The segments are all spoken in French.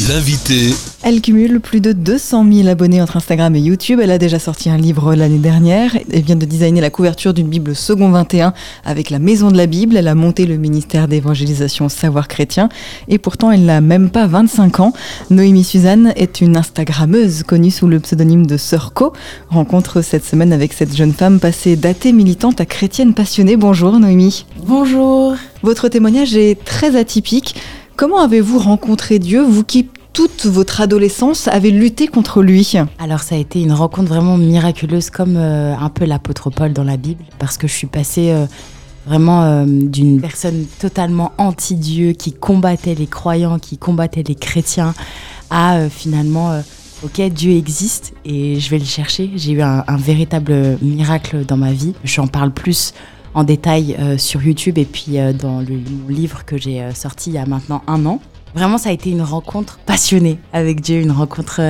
L'invité. Elle cumule plus de 200 000 abonnés entre Instagram et YouTube. Elle a déjà sorti un livre l'année dernière. Elle vient de designer la couverture d'une Bible second 21 avec la Maison de la Bible. Elle a monté le ministère d'évangélisation Savoir Chrétien. Et pourtant, elle n'a même pas 25 ans. Noémie Suzanne est une Instagrammeuse connue sous le pseudonyme de Sœur Co. Rencontre cette semaine avec cette jeune femme passée d'athée militante à chrétienne passionnée. Bonjour Noémie. Bonjour. Votre témoignage est très atypique. Comment avez-vous rencontré Dieu, vous qui toute votre adolescence avez lutté contre lui Alors ça a été une rencontre vraiment miraculeuse comme euh, un peu l'apôtre Paul dans la Bible parce que je suis passée euh, vraiment euh, d'une personne totalement anti-Dieu qui combattait les croyants, qui combattait les chrétiens à finalement ok Dieu existe et je vais le chercher. J'ai eu un, véritable miracle dans ma vie. J'en parle plus en détail sur YouTube et puis dans le, mon livre que j'ai sorti il y a maintenant un an. Vraiment, ça a été une rencontre passionnée avec Dieu, une rencontre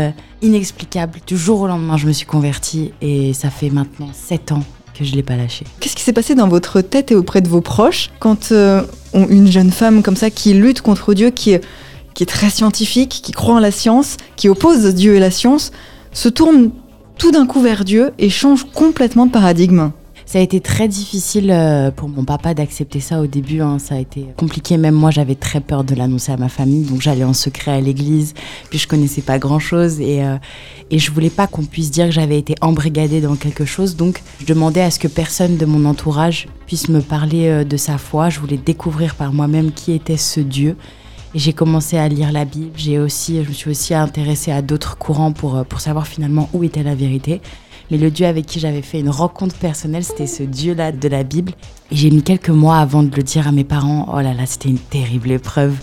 inexplicable. Du jour au lendemain, je me suis convertie et ça fait maintenant sept ans que je ne l'ai pas lâché. Qu'est-ce qui s'est passé dans votre tête et auprès de vos proches quand une jeune femme comme ça qui lutte contre Dieu, qui est très scientifique, qui croit en la science, qui oppose Dieu et la science, se tourne tout d'un coup vers Dieu et change complètement de paradigme? Ça a été très difficile euh, pour mon papa d'accepter ça au début. Hein. Ça a été compliqué. Même moi, j'avais très peur de l'annoncer à ma famille. Donc, j'allais en secret à l'église. Puis, je connaissais pas grand chose. Et, euh, et je voulais pas qu'on puisse dire que j'avais été embrigadée dans quelque chose. Donc, je demandais à ce que personne de mon entourage puisse me parler euh, de sa foi. Je voulais découvrir par moi-même qui était ce Dieu. Et j'ai commencé à lire la Bible. J'ai aussi, je me suis aussi intéressée à d'autres courants pour, pour savoir finalement où était la vérité. Mais le Dieu avec qui j'avais fait une rencontre personnelle, c'était ce Dieu-là de la Bible. Et j'ai mis quelques mois avant de le dire à mes parents. Oh là là, c'était une terrible épreuve.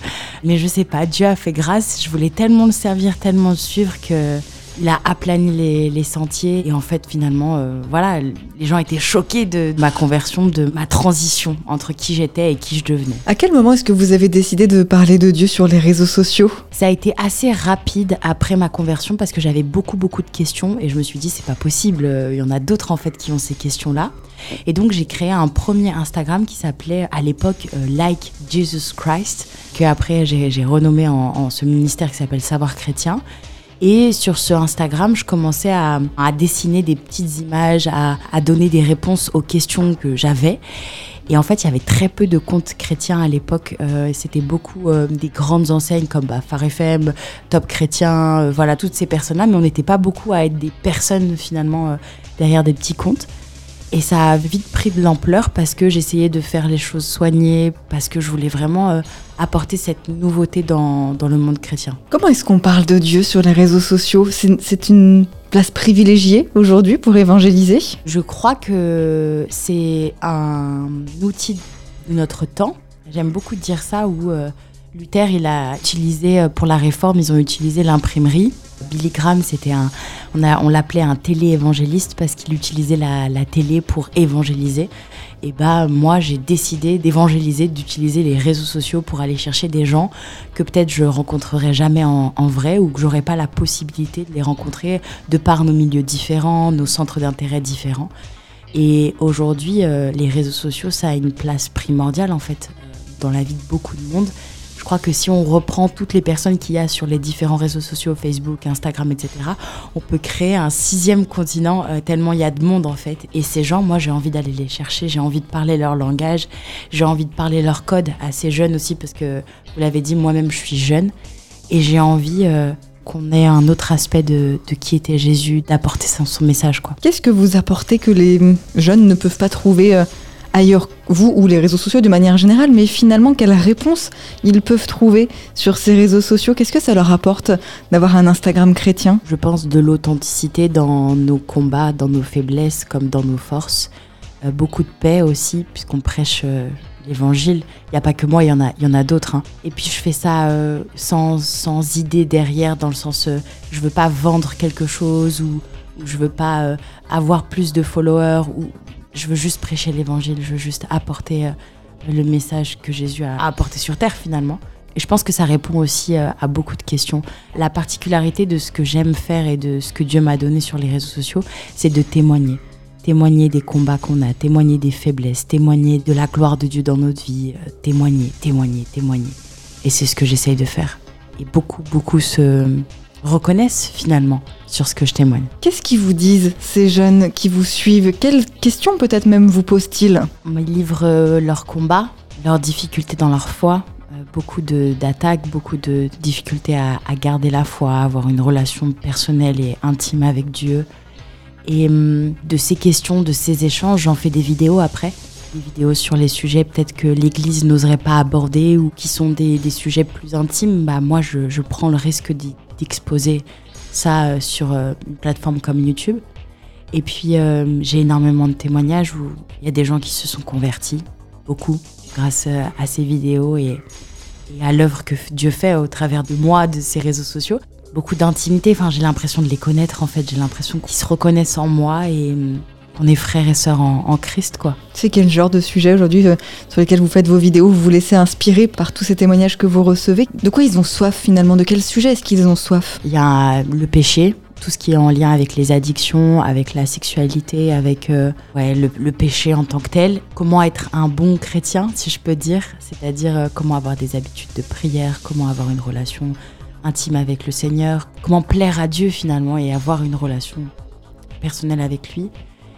Mais je sais pas, Dieu a fait grâce. Je voulais tellement le servir, tellement le suivre que il a aplani les, sentiers et en fait finalement euh, voilà les gens étaient choqués de ma conversion de ma transition entre qui j'étais et qui je devenais. À quel moment est-ce que vous avez décidé de parler de Dieu sur les réseaux sociaux? Ça a été assez rapide après ma conversion parce que j'avais beaucoup beaucoup de questions et je me suis dit c'est pas possible il y en a d'autres en fait qui ont ces questions là et donc j'ai créé un premier Instagram qui s'appelait à l'époque euh, Like Jesus Christ que après j'ai renommé en, en ce ministère qui s'appelle Savoir Chrétien et sur ce Instagram, je commençais à, dessiner des petites images, à, donner des réponses aux questions que j'avais. Et en fait, il y avait très peu de comptes chrétiens à l'époque. Euh, C'était beaucoup euh, des grandes enseignes comme bah, FM, Top Chrétien, euh, voilà, toutes ces personnes-là. Mais on n'était pas beaucoup à être des personnes finalement derrière des petits comptes. Et ça a vite pris de l'ampleur parce que j'essayais de faire les choses soignées, parce que je voulais vraiment apporter cette nouveauté dans, dans, le monde chrétien. Comment est-ce qu'on parle de Dieu sur les réseaux sociaux? C'est une place privilégiée aujourd'hui pour évangéliser? Je crois que c'est un outil de notre temps. J'aime beaucoup dire ça où euh, Luther, il a utilisé, euh, pour la réforme, ils ont utilisé l'imprimerie. Billy Graham, c'était un, on, l'appelait un télé-évangéliste parce qu'il utilisait la, télé pour évangéliser. Et bah moi, j'ai décidé d'évangéliser, d'utiliser les réseaux sociaux pour aller chercher des gens que peut-être je rencontrerai jamais en, en vrai ou que j'aurais pas la possibilité de les rencontrer de par nos milieux différents, nos centres d'intérêt différents. Et aujourd'hui, euh, les réseaux sociaux, ça a une place primordiale en fait euh, dans la vie de beaucoup de monde. Je crois que si on reprend toutes les personnes qu'il y a sur les différents réseaux sociaux, Facebook, Instagram, etc., on peut créer un sixième continent euh, tellement il y a de monde en fait. Et ces gens, moi j'ai envie d'aller les chercher, j'ai envie de parler leur langage, j'ai envie de parler leur code à ces jeunes aussi parce que vous l'avez dit, moi-même je suis jeune et j'ai envie... Euh, qu'on ait un autre aspect de, qui était Jésus, d'apporter son, son, message. quoi. Qu'est-ce que vous apportez que les jeunes ne peuvent pas trouver euh ailleurs, vous ou les réseaux sociaux de manière générale, mais finalement, quelle réponse ils peuvent trouver sur ces réseaux sociaux? Qu'est-ce que ça leur apporte d'avoir un Instagram chrétien? Je pense de l'authenticité dans nos combats, dans nos faiblesses comme dans nos forces. Euh, beaucoup de paix aussi, puisqu'on prêche euh, l'évangile. Il n'y a pas que moi, il y en a, y en a d'autres. Hein. Et puis je fais ça euh, sans, sans idée derrière, dans le sens, je veux pas vendre quelque chose ou, ou je veux pas avoir plus de followers ou je veux juste prêcher l'évangile, je veux juste apporter euh, le message que Jésus a apporté sur terre finalement. Et je pense que ça répond aussi euh, à beaucoup de questions. La particularité de ce que j'aime faire et de ce que Dieu m'a donné sur les réseaux sociaux, c'est de témoigner. témoigner des combats qu'on a, témoigner des faiblesses, témoigner de la gloire de Dieu dans notre vie, euh, témoigner, témoigner, témoigner. Et c'est ce que j'essaye de faire. Et beaucoup, beaucoup se reconnaissent finalement sur ce que je témoigne. Qu'est-ce qu'ils vous disent, ces jeunes qui vous suivent? Quelles questions peut-être même vous posent-ils? Ils livrent euh, leurs combats, leurs difficultés dans leur foi, euh, beaucoup d'attaques, beaucoup de difficultés à, garder la foi, à avoir une relation personnelle et intime avec Dieu. Et hum, de ces questions, de ces échanges, j'en fais des vidéos après. Des vidéos sur les sujets peut-être que l'Église n'oserait pas aborder ou qui sont des, sujets plus intimes. Bah, moi, je, prends le risque d'exposer ça euh, sur euh, une plateforme comme YouTube. Et puis, j'ai énormément de témoignages où il y a des gens qui se sont convertis, beaucoup, grâce à ces vidéos et, à l'œuvre que Dieu fait au travers de moi, de ces réseaux sociaux. Beaucoup d'intimité, enfin, j'ai l'impression de les connaître en fait, j'ai l'impression qu'ils se reconnaissent en moi et qu'on est frères et sœurs en, Christ. quoi. C'est quel genre de sujet aujourd'hui euh, sur lesquels vous faites vos vidéos Vous vous laissez inspirer par tous ces témoignages que vous recevez? De quoi ils ont soif finalement? De quel sujet est-ce qu'ils ont soif? Il y a le péché, tout ce qui est en lien avec les addictions, avec la sexualité, avec euh, ouais, le, péché en tant que tel. Comment être un bon chrétien, si je peux dire, c'est-à-dire euh, comment avoir des habitudes de prière, comment avoir une relation intime avec le Seigneur, comment plaire à Dieu finalement et avoir une relation personnelle avec lui.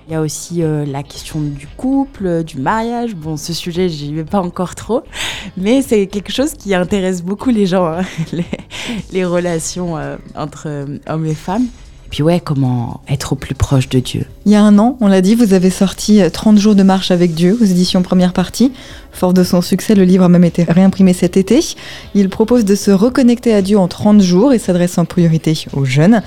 Il y a aussi euh, la question du couple, du mariage. Bon, ce sujet, j'y vais pas encore trop, mais c'est quelque chose qui intéresse beaucoup les gens, hein, les, relations entre hommes et femmes puis ouais, comment être au plus proche de Dieu. Il y a un an, on l'a dit, vous avez sorti 30 jours de marche avec Dieu aux éditions première partie. Fort de son succès, le livre a même été réimprimé cet été. Il propose de se reconnecter à Dieu en 30 jours et s'adresse en priorité aux jeunes.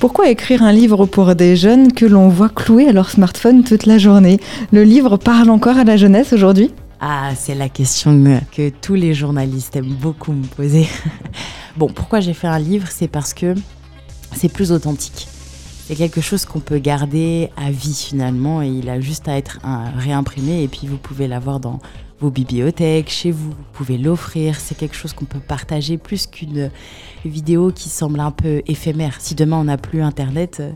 Pourquoi écrire un livre pour des jeunes que l'on voit cloués à leur smartphone toute la journée? Le livre parle encore à la jeunesse aujourd'hui? Ah, c'est la question que tous les journalistes aiment beaucoup me poser. bon, pourquoi j'ai fait un livre? C'est parce que c'est plus authentique. C'est quelque chose qu'on peut garder à vie finalement et il a juste à être réimprimé et puis vous pouvez l'avoir dans vos bibliothèques, chez vous, vous pouvez l'offrir. C'est quelque chose qu'on peut partager plus qu'une vidéo qui semble un peu éphémère. Si demain on n'a plus Internet, euh,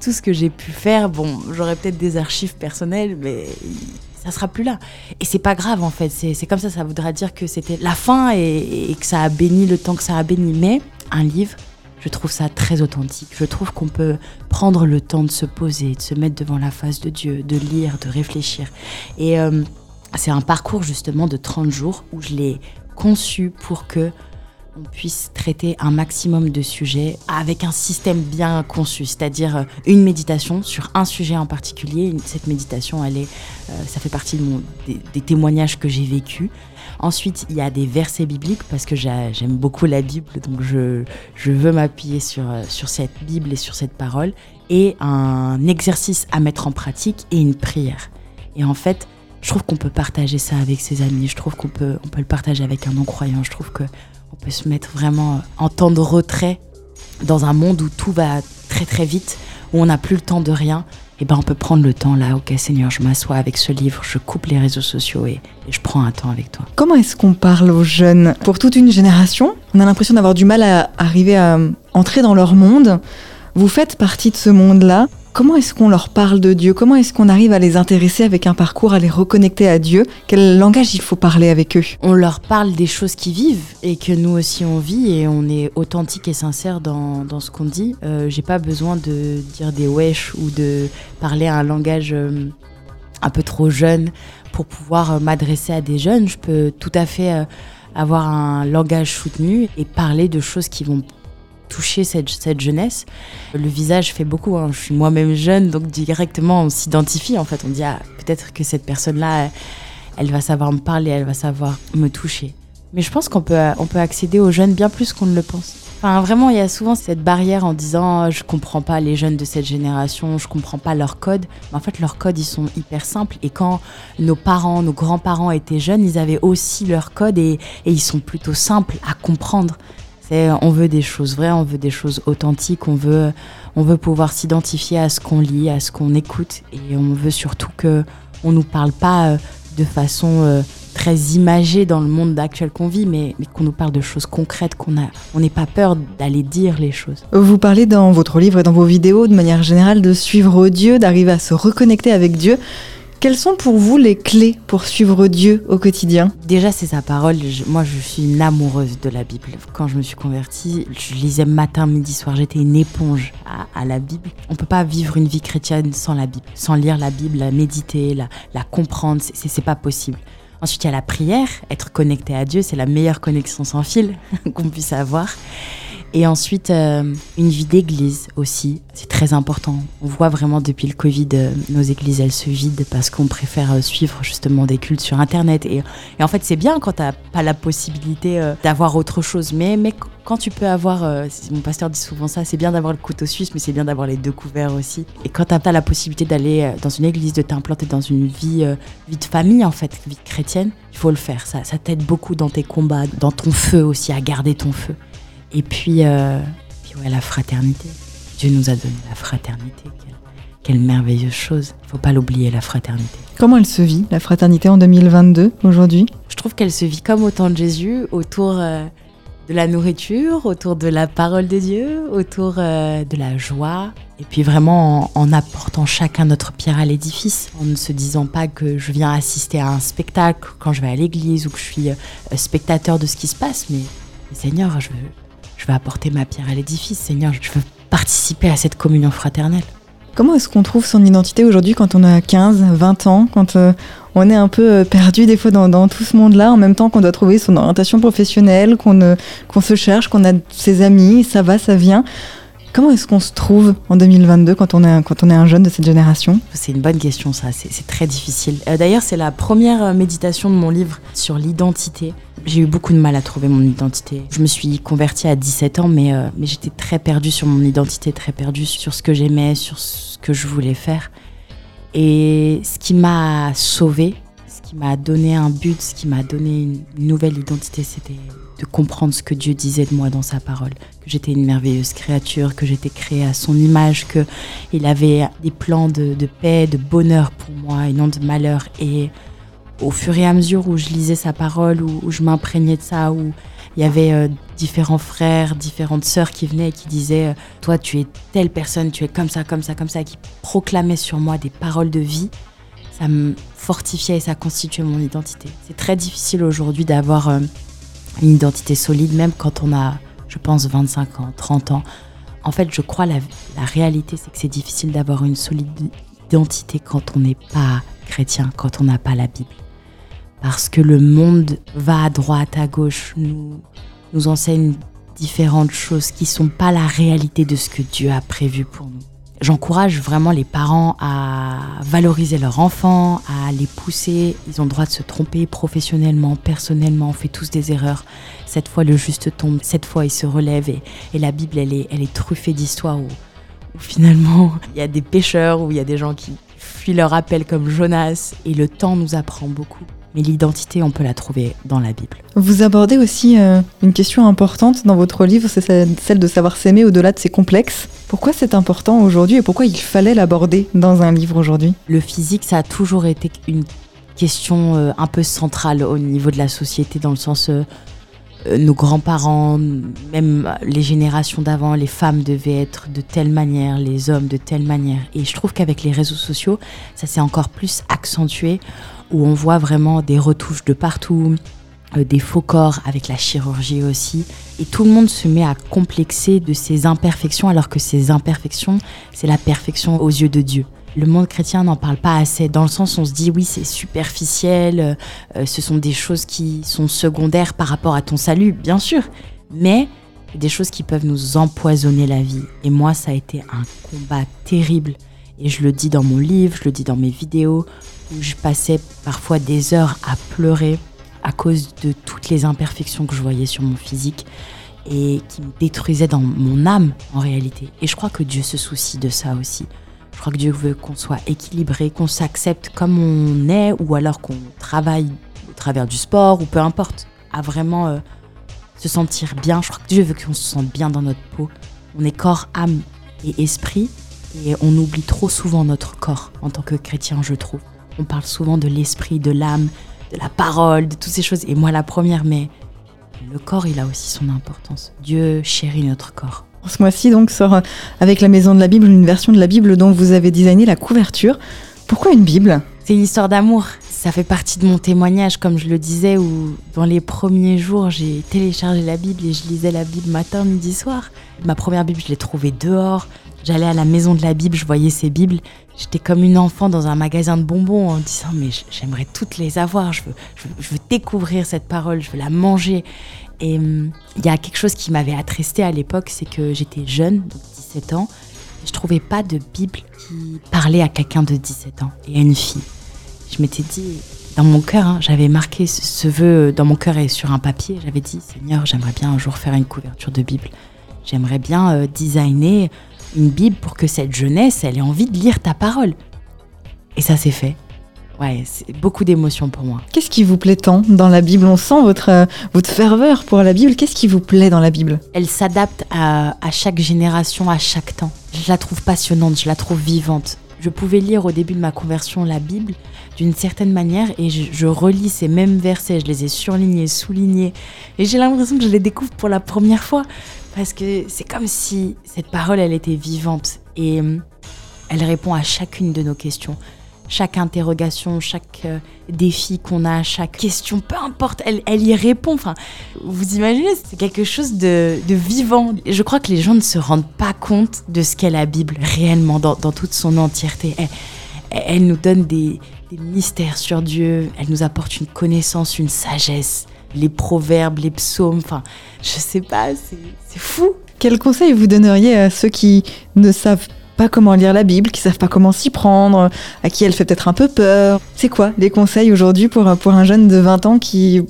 tout ce que j'ai pu faire, bon, j'aurais peut-être des archives personnelles, mais ça sera plus là. Et c'est pas grave en fait, c'est comme ça, ça voudra dire que c'était la fin et, que ça a béni le temps que ça a béni. Mais un livre, je trouve ça très authentique. Je trouve qu'on peut prendre le temps de se poser, de se mettre devant la face de Dieu, de lire, de réfléchir. Et euh, c'est un parcours justement de 30 jours où je l'ai conçu pour que on puisse traiter un maximum de sujets avec un système bien conçu, c'est-à-dire euh, une méditation sur un sujet en particulier. Cette méditation, elle est, euh, ça fait partie des témoignages que j'ai vécus. Ensuite, il y a des versets bibliques parce que j'aime beaucoup la Bible, donc je, veux m'appuyer sur, euh, sur cette Bible et sur cette parole, et un exercice à mettre en pratique et une prière. Et en fait, je trouve qu'on peut partager ça avec ses amis, je trouve qu'on peut, on peut le partager avec un non-croyant, je trouve qu'on peut se mettre vraiment en temps de retrait dans un monde où tout va très très vite, où on n'a plus le temps de rien, eh ben on peut prendre le temps là, ok Seigneur, je m'assois avec ce livre, je coupe les réseaux sociaux et, je prends un temps avec toi. Comment est-ce qu'on parle aux jeunes? Pour toute une génération, on a l'impression d'avoir du mal à arriver à entrer dans leur monde. Vous faites partie de ce monde-là. Comment est-ce qu'on leur parle de Dieu? Comment est-ce qu'on arrive à les intéresser avec un parcours, à les reconnecter à Dieu? Quel langage il faut parler avec eux? On leur parle des choses qui vivent et que nous aussi on vit et on est authentique et sincère dans, ce qu'on dit. Euh, J'ai pas besoin de dire des wesh ou de parler un langage euh, un peu trop jeune pour pouvoir euh, m'adresser à des jeunes. Je peux tout à fait avoir un langage soutenu et parler de choses qui vont toucher cette, jeunesse. Le visage fait beaucoup, hein. je suis moi-même jeune, donc directement on s'identifie en fait, on dit ah, peut-être que cette personne-là, elle va savoir me parler, elle va savoir me toucher. Mais je pense qu'on peut, on peut accéder aux jeunes bien plus qu'on ne le pense. Enfin, vraiment, il y a souvent cette barrière en disant je comprends pas les jeunes de cette génération, je comprends pas leur code. Mais en fait, leurs codes, ils sont hyper simples. Et quand nos parents, nos grands-parents étaient jeunes, ils avaient aussi leurs codes et, et ils sont plutôt simples à comprendre on veut des choses vraies, on veut des choses authentiques, on veut, on veut pouvoir s'identifier à ce qu'on lit, à ce qu'on écoute, et on veut surtout que on nous parle pas euh, de façon euh, très imagé dans le monde actuel qu'on vit, mais, mais qu'on nous parle de choses concrètes, qu'on a, on n'ait pas peur d'aller dire les choses. Vous parlez dans votre livre et dans vos vidéos de manière générale de suivre Dieu, d'arriver à se reconnecter avec Dieu. Quelles sont pour vous les clés pour suivre Dieu au quotidien? Déjà, c'est sa parole. moi, je suis une amoureuse de la Bible. Quand je me suis convertie, je lisais matin, midi, soir. J'étais une éponge à, la Bible. On peut pas vivre une vie chrétienne sans la Bible, sans lire la Bible, la méditer, la, comprendre. C'est pas possible. Ensuite, il y a la prière. Être connecté à Dieu, c'est la meilleure connexion sans fil qu'on puisse avoir. Et ensuite, euh, une vie d'église aussi, c'est très important. On voit vraiment depuis le Covid, euh, nos églises, elles se vident parce qu'on préfère euh, suivre justement des cultes sur Internet. Et, en fait, c'est bien quand tu n'as pas la possibilité d'avoir autre chose. Mais, mais quand tu peux avoir, mon pasteur dit souvent ça, c'est bien d'avoir le couteau suisse, mais c'est bien d'avoir les deux couverts aussi. Et quand tu as, la possibilité d'aller dans une église, de t'implanter dans une vie, vie de famille, en fait, vie chrétienne, il faut le faire. Ça t'aide beaucoup dans tes combats, dans ton feu aussi, à garder ton feu. Et puis, euh, puis ouais, la fraternité. Dieu nous a donné la fraternité. Quelle, merveilleuse chose. Il faut pas l'oublier, la fraternité. Comment elle se vit, la fraternité en 2022, aujourd'hui? Je trouve qu'elle se vit comme au temps de Jésus, autour euh, de la nourriture, autour de la parole de Dieu, autour euh, de la joie. Et puis vraiment en, apportant chacun notre pierre à l'édifice, en ne se disant pas que je viens assister à un spectacle quand je vais à l'église ou que je suis spectateur de ce qui se passe, mais Seigneur, je veux, je veux apporter ma pierre à l'édifice, Seigneur, je veux participer à cette communion fraternelle. Comment est-ce qu'on trouve son identité aujourd'hui quand on a 15, 20 ans, quand euh, on est un peu euh, perdu des fois dans, tout ce monde-là, en même temps qu'on doit trouver son orientation professionnelle, qu'on euh, se cherche, qu'on a ses amis, ça va, ça vient Comment est-ce qu'on se trouve en 2022 quand on est, quand on est un jeune de cette génération? C'est une bonne question ça, c'est très difficile. Euh, d'ailleurs c'est la première méditation de mon livre sur l'identité. J'ai eu beaucoup de mal à trouver mon identité. Je me suis convertie à 17 ans mais, euh, mais j'étais très perdue sur mon identité, très perdue sur ce que j'aimais, sur ce que je voulais faire. Et ce qui m'a sauvée, ce qui m'a donné un but, ce qui m'a donné une nouvelle identité, c'était de comprendre ce que Dieu disait de moi dans sa parole, que j'étais une merveilleuse créature, que j'étais créée à son image, que il avait des plans de, paix, de bonheur pour moi et non de malheur. Et au fur et à mesure où je lisais sa parole, où, je m'imprégnais de ça, où il y avait euh, différents frères, différentes sœurs qui venaient et qui disaient euh, Toi, tu es telle personne, tu es comme ça, comme ça, comme ça, qui proclamaient sur moi des paroles de vie, ça me fortifiait et ça constituait mon identité. C'est très difficile aujourd'hui d'avoir euh, une identité solide, même quand on a, je pense, 25 ans, 30 ans. En fait, je crois la, la réalité, c'est que c'est difficile d'avoir une solide identité quand on n'est pas chrétien, quand on n'a pas la Bible. Parce que le monde va à droite, à gauche, nous, nous enseigne différentes choses qui ne sont pas la réalité de ce que Dieu a prévu pour nous. J'encourage vraiment les parents à valoriser leurs enfants, à les pousser. Ils ont le droit de se tromper professionnellement, personnellement. On fait tous des erreurs. Cette fois, le juste tombe. Cette fois, il se relève. Et, la Bible, elle est, truffée d'histoires où, où, finalement, il y a des pécheurs, où il y a des gens qui fuient leur appel comme Jonas. Et le temps nous apprend beaucoup mais l'identité, on peut la trouver dans la Bible. Vous abordez aussi euh, une question importante dans votre livre, c'est celle de savoir s'aimer au-delà de ses complexes. Pourquoi c'est important aujourd'hui et pourquoi il fallait l'aborder dans un livre aujourd'hui? Le physique, ça a toujours été une question euh, un peu centrale au niveau de la société, dans le sens... Euh, nos grands-parents, même les générations d'avant, les femmes devaient être de telle manière, les hommes de telle manière. Et je trouve qu'avec les réseaux sociaux, ça s'est encore plus accentué où on voit vraiment des retouches de partout, euh, des faux corps avec la chirurgie aussi. Et tout le monde se met à complexer de ses imperfections alors que ces imperfections, c'est la perfection aux yeux de Dieu. Le monde chrétien n'en parle pas assez, dans le sens où on se dit oui c'est superficiel, euh, ce sont des choses qui sont secondaires par rapport à ton salut, bien sûr, mais des choses qui peuvent nous empoisonner la vie. Et moi ça a été un combat terrible. Et je le dis dans mon livre, je le dis dans mes vidéos, où je passais parfois des heures à pleurer à cause de toutes les imperfections que je voyais sur mon physique et qui me détruisaient dans mon âme en réalité. Et je crois que Dieu se soucie de ça aussi. Je crois que Dieu veut qu'on soit équilibré, qu'on s'accepte comme on est ou alors qu'on travaille au travers du sport ou peu importe, à vraiment euh, se sentir bien. Je crois que Dieu veut qu'on se sente bien dans notre peau. On est corps, âme et esprit et on oublie trop souvent notre corps en tant que chrétien, je trouve. On parle souvent de l'esprit, de l'âme, de la parole, de toutes ces choses. Et moi, la première, mais le corps, il a aussi son importance. Dieu chérit notre corps. Ce mois-ci, donc, sort avec la Maison de la Bible une version de la Bible dont vous avez designé la couverture. Pourquoi une Bible? C'est une histoire d'amour. Ça fait partie de mon témoignage, comme je le disais, où dans les premiers jours, j'ai téléchargé la Bible et je lisais la Bible matin, midi, soir. Ma première Bible, je l'ai trouvée dehors. J'allais à la maison de la Bible, je voyais ces Bibles. J'étais comme une enfant dans un magasin de bonbons en disant mais j'aimerais toutes les avoir, je veux, je découvrir cette parole, je veux la manger. Et hum, il y a quelque chose qui m'avait attristé à l'époque, c'est que j'étais jeune, donc 17 ans, je trouvais pas de Bible qui parlait à quelqu'un de 17 ans et à une fille. Je m'étais dit, dans mon cœur, hein, j'avais marqué ce, vœu dans mon cœur et sur un papier, j'avais dit Seigneur, j'aimerais bien un jour faire une couverture de Bible. J'aimerais bien euh, designer une Bible pour que cette jeunesse, elle ait envie de lire ta parole. Et ça s'est fait. Ouais, c'est beaucoup d'émotions pour moi. Qu'est-ce qui vous plaît tant dans la Bible? On sent votre, euh, votre ferveur pour la Bible. Qu'est-ce qui vous plaît dans la Bible? Elle s'adapte à, à, chaque génération, à chaque temps. Je la trouve passionnante, je la trouve vivante. Je pouvais lire au début de ma conversion la Bible d'une certaine manière et je, relis ces mêmes versets, je les ai surlignés, soulignés et j'ai l'impression que je les découvre pour la première fois parce que c'est comme si cette parole, elle était vivante et euh, elle répond à chacune de nos questions. Chaque interrogation, chaque euh, défi qu'on a, chaque question, peu importe, elle, elle y répond. Enfin, vous imaginez, c'est quelque chose de, de, vivant. Je crois que les gens ne se rendent pas compte de ce qu'est la Bible réellement dans, dans toute son entièreté. Elle nous donne des, des mystères sur Dieu, elle nous apporte une connaissance, une sagesse les proverbes, les psaumes, enfin, je sais pas, c'est fou. Quel conseil vous donneriez à ceux qui ne savent pas comment lire la Bible, qui savent pas comment s'y prendre, à qui elle fait peut-être un peu peur? C'est quoi les conseils aujourd'hui pour, pour un jeune de 20 ans qui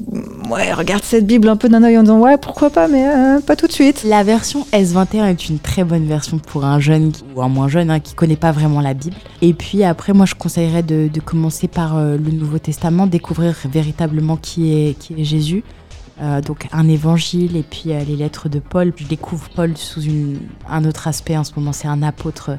ouais, regarde cette Bible un peu d'un œil en disant ouais pourquoi pas mais euh, pas tout de suite La version S21 est une très bonne version pour un jeune ou un moins jeune hein, qui connaît pas vraiment la Bible. Et puis après moi je conseillerais de, commencer par euh, le Nouveau Testament, découvrir véritablement qui est, qui est Jésus. Euh, donc un évangile et puis les lettres de Paul. Je découvre Paul sous un autre aspect en ce moment, c'est un apôtre.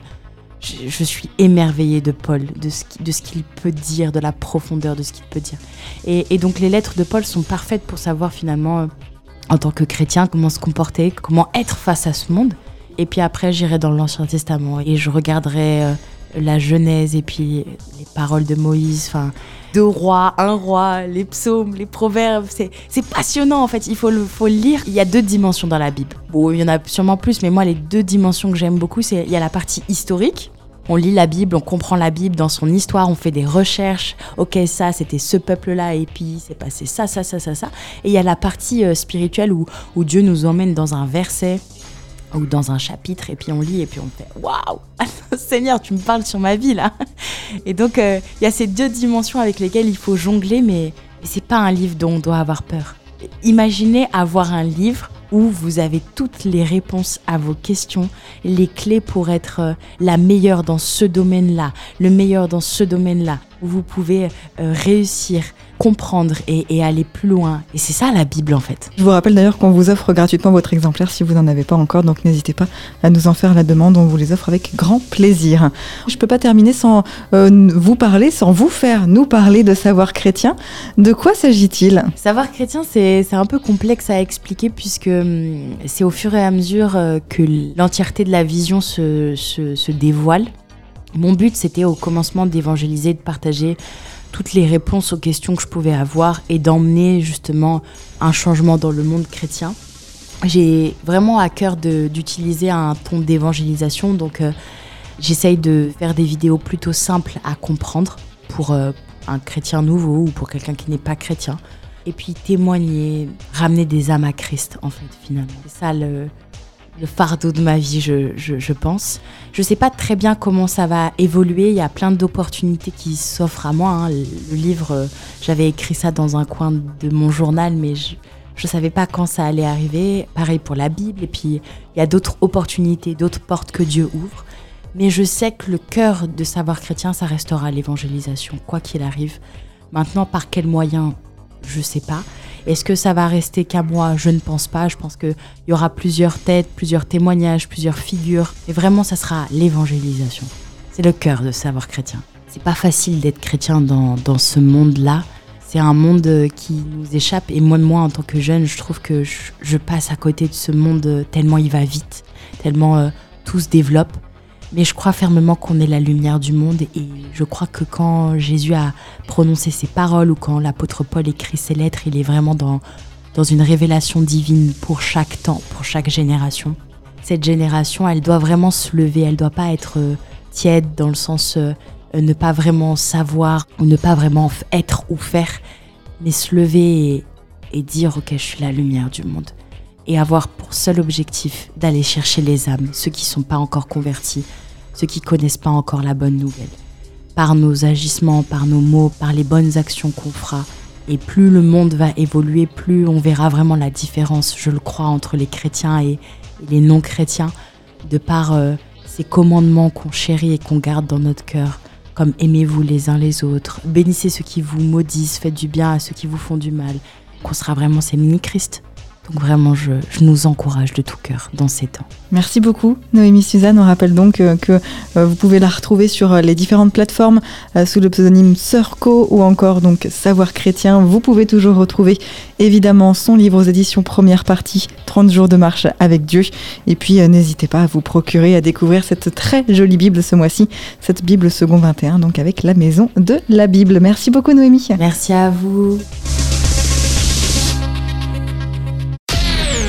Je, suis émerveillée de Paul, de ce, qu'il peut dire, de la profondeur de ce qu'il peut dire. Et, donc les lettres de Paul sont parfaites pour savoir finalement, euh, en tant que chrétien, comment se comporter, comment être face à ce monde. Et puis après, j'irai dans l'Ancien Testament et je regarderai euh, la Genèse et puis les paroles de Moïse. Enfin, deux rois, un roi, les psaumes, les proverbes. C'est passionnant en fait. Il faut le, faut lire. Il y a deux dimensions dans la Bible. Bon, il y en a sûrement plus, mais moi, les deux dimensions que j'aime beaucoup, c'est il y a la partie historique. On lit la Bible, on comprend la Bible dans son histoire, on fait des recherches. Ok, ça, c'était ce peuple-là, et puis c'est passé ça, ça, ça, ça, ça. Et il y a la partie euh, spirituelle où, Dieu nous emmène dans un verset ou dans un chapitre et puis on lit et puis on fait waouh Seigneur tu me parles sur ma vie là et donc euh, il y a ces deux dimensions avec lesquelles il faut jongler mais, mais c'est pas un livre dont on doit avoir peur imaginez avoir un livre où vous avez toutes les réponses à vos questions, les clés pour être euh, la meilleure dans ce domaine-là, le meilleur dans ce domaine-là, où vous pouvez euh, réussir, comprendre et, et, aller plus loin. Et c'est ça la Bible en fait. Je vous rappelle d'ailleurs qu'on vous offre gratuitement votre exemplaire si vous n'en avez pas encore, donc n'hésitez pas à nous en faire la demande, on vous les offre avec grand plaisir. Je ne peux pas terminer sans euh, vous parler, sans vous faire nous parler de savoir chrétien. De quoi s'agit-il? Savoir chrétien, c'est un peu complexe à expliquer puisque hum, c'est au fur et à mesure euh, que l'entièreté de la vision se, se, se dévoile. Mon but, c'était au commencement d'évangéliser, de partager toutes les réponses aux questions que je pouvais avoir et d'emmener justement un changement dans le monde chrétien. J'ai vraiment à cœur d'utiliser un ton d'évangélisation, donc euh, j'essaye de faire des vidéos plutôt simples à comprendre pour euh, un chrétien nouveau ou pour quelqu'un qui n'est pas chrétien. Et puis témoigner, ramener des âmes à Christ en fait finalement. C'est ça le, le fardeau de ma vie, je, pense. Je ne sais pas très bien comment ça va évoluer. Il y a plein d'opportunités qui s'offrent à moi. Hein. Le, le, livre, euh, j'avais écrit ça dans un coin de mon journal, mais je ne savais pas quand ça allait arriver. Pareil pour la Bible. Et puis, il y a d'autres opportunités, d'autres portes que Dieu ouvre. Mais je sais que le cœur de savoir chrétien, ça restera l'évangélisation, quoi qu'il arrive. Maintenant, par quels moyens, je sais pas. Est-ce que ça va rester qu'à moi? Je ne pense pas. Je pense qu'il y aura plusieurs têtes, plusieurs témoignages, plusieurs figures. Et vraiment, ça sera l'évangélisation. C'est le cœur de savoir chrétien. C'est pas facile d'être chrétien dans, dans ce monde-là. c'est un monde qui nous échappe. Et moi, moi, en tant que jeune, je trouve que je, passe à côté de ce monde tellement il va vite, tellement euh, tout se développe. Mais je crois fermement qu'on est la lumière du monde et je crois que quand Jésus a prononcé ces paroles ou quand l'apôtre Paul écrit ses lettres, il est vraiment dans, dans une révélation divine pour chaque temps, pour chaque génération. Cette génération, elle doit vraiment se lever, elle doit pas être euh, tiède dans le sens euh, ne pas vraiment savoir ou ne pas vraiment être ou faire, mais se lever et, et dire ok je suis la lumière du monde et avoir pour seul objectif d'aller chercher les âmes, ceux qui ne sont pas encore convertis, ceux qui connaissent pas encore la bonne nouvelle. Par nos agissements, par nos mots, par les bonnes actions qu'on fera. Et plus le monde va évoluer, plus on verra vraiment la différence, je le crois, entre les chrétiens et, les non-chrétiens, de par euh, ces commandements qu'on chérit et qu'on garde dans notre cœur, comme aimez-vous les uns les autres, bénissez ceux qui vous maudissent, faites du bien à ceux qui vous font du mal, qu'on sera vraiment ces mini-Christ. Donc vraiment, je, nous encourage de tout cœur dans ces temps. Merci beaucoup, Noémie Suzanne. On rappelle donc euh, que euh, vous pouvez la retrouver sur euh, les différentes plateformes sous le pseudonyme Sœurco ou encore donc Savoir chrétien. Vous pouvez toujours retrouver évidemment son livre aux éditions première partie, 30 jours de marche avec Dieu. Et puis n'hésitez pas à vous procurer, à découvrir cette très jolie Bible ce mois-ci, cette Bible second 21, donc avec la maison de la Bible. Merci beaucoup, Noémie. Merci à vous.